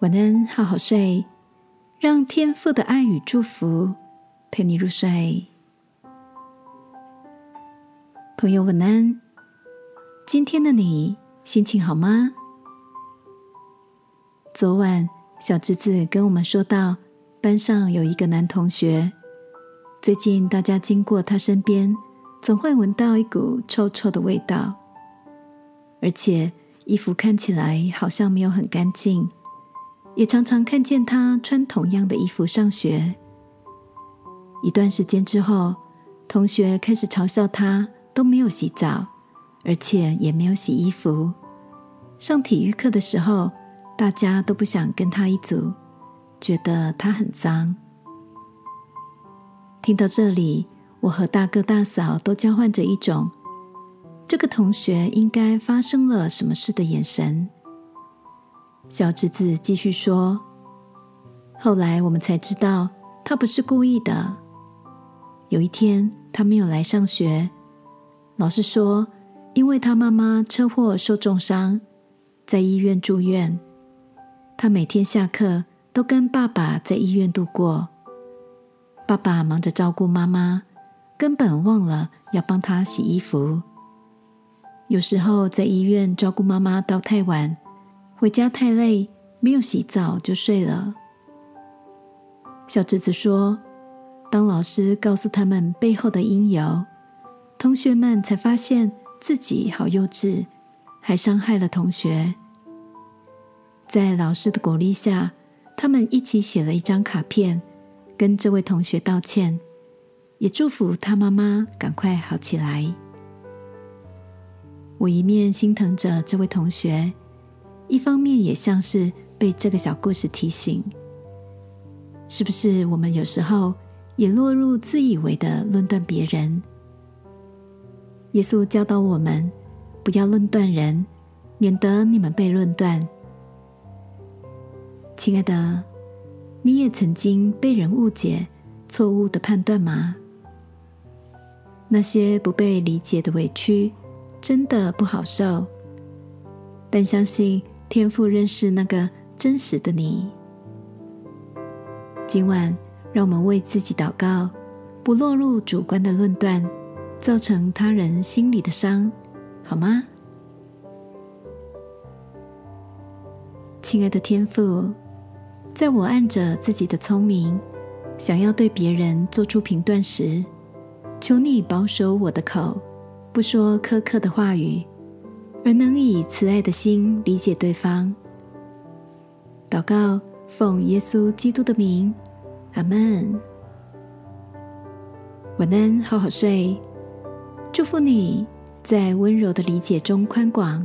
晚安，好好睡，让天父的爱与祝福陪你入睡。朋友，晚安。今天的你心情好吗？昨晚小侄子跟我们说到，班上有一个男同学，最近大家经过他身边，总会闻到一股臭臭的味道，而且衣服看起来好像没有很干净。也常常看见他穿同样的衣服上学。一段时间之后，同学开始嘲笑他都没有洗澡，而且也没有洗衣服。上体育课的时候，大家都不想跟他一组，觉得他很脏。听到这里，我和大哥大嫂都交换着一种“这个同学应该发生了什么事”的眼神。小侄子继续说：“后来我们才知道，他不是故意的。有一天，他没有来上学，老师说，因为他妈妈车祸受重伤，在医院住院，他每天下课都跟爸爸在医院度过。爸爸忙着照顾妈妈，根本忘了要帮他洗衣服。有时候在医院照顾妈妈到太晚。”回家太累，没有洗澡就睡了。小侄子说：“当老师告诉他们背后的因由，同学们才发现自己好幼稚，还伤害了同学。”在老师的鼓励下，他们一起写了一张卡片，跟这位同学道歉，也祝福他妈妈赶快好起来。我一面心疼着这位同学。一方面也像是被这个小故事提醒，是不是我们有时候也落入自以为的论断别人？耶稣教导我们不要论断人，免得你们被论断。亲爱的，你也曾经被人误解、错误的判断吗？那些不被理解的委屈，真的不好受，但相信。天赋认识那个真实的你。今晚，让我们为自己祷告，不落入主观的论断，造成他人心里的伤，好吗？亲爱的天父，在我按着自己的聪明，想要对别人做出评断时，求你保守我的口，不说苛刻的话语。而能以慈爱的心理解对方。祷告，奉耶稣基督的名，阿门。晚安，好好睡。祝福你在温柔的理解中宽广。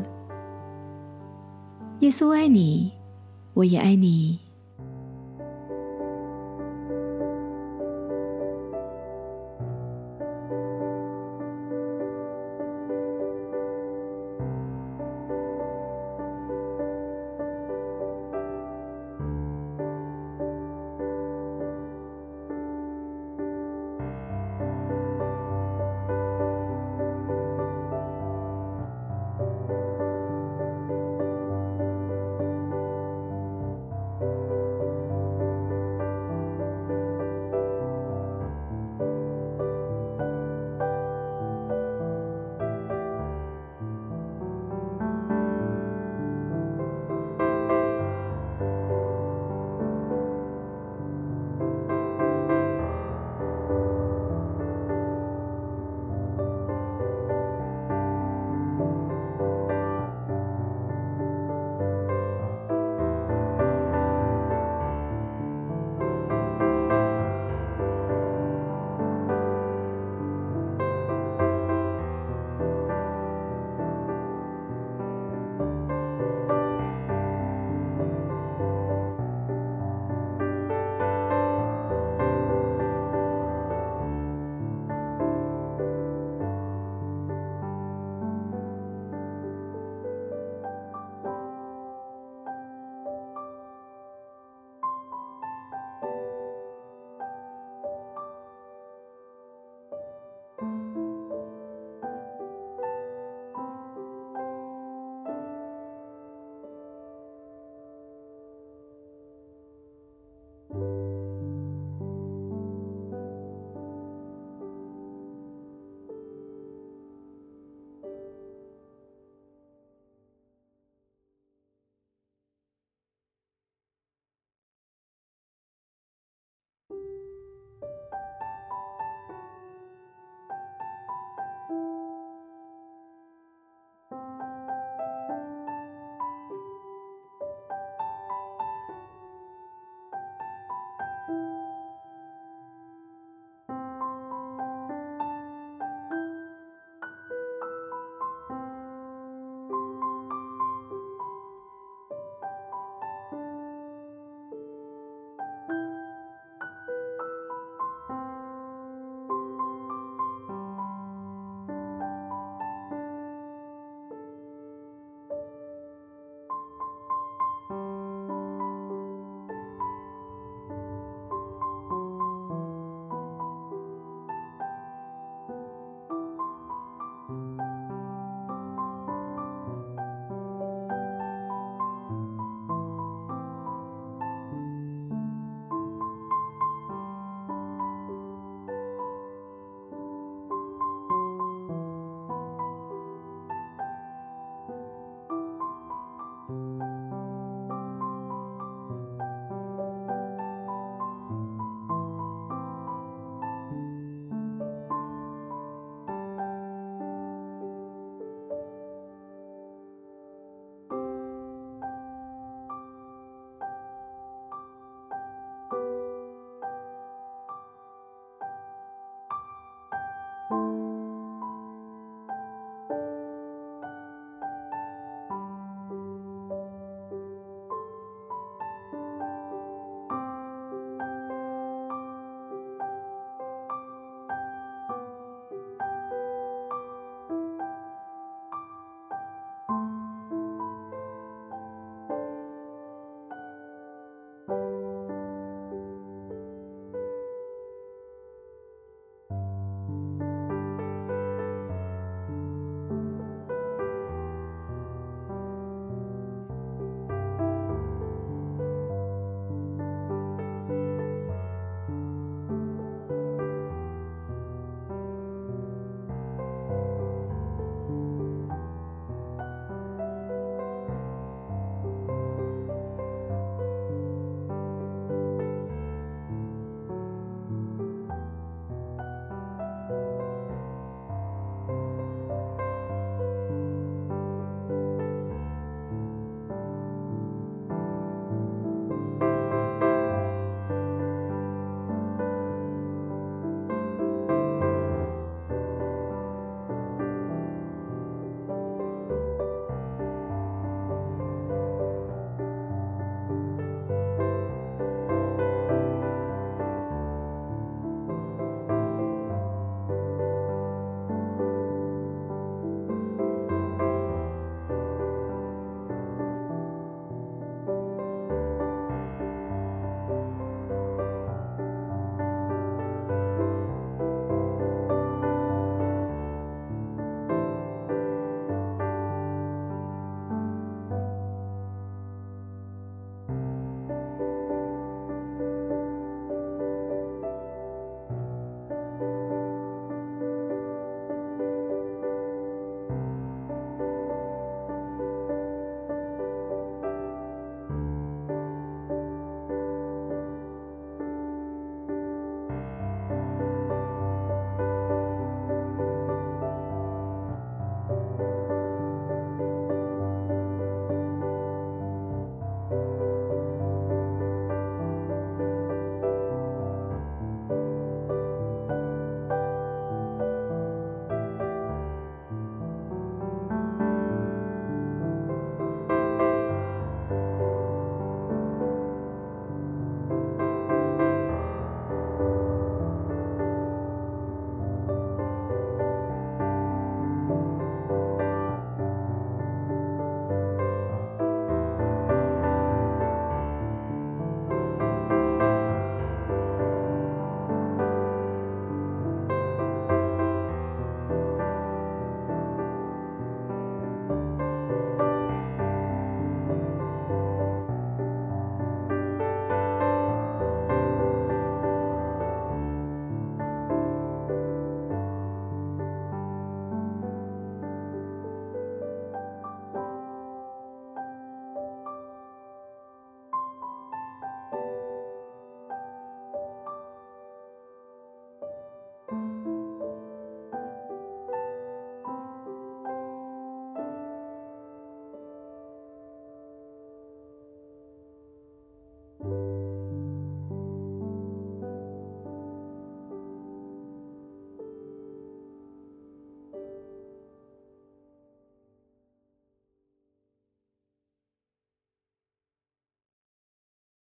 耶稣爱你，我也爱你。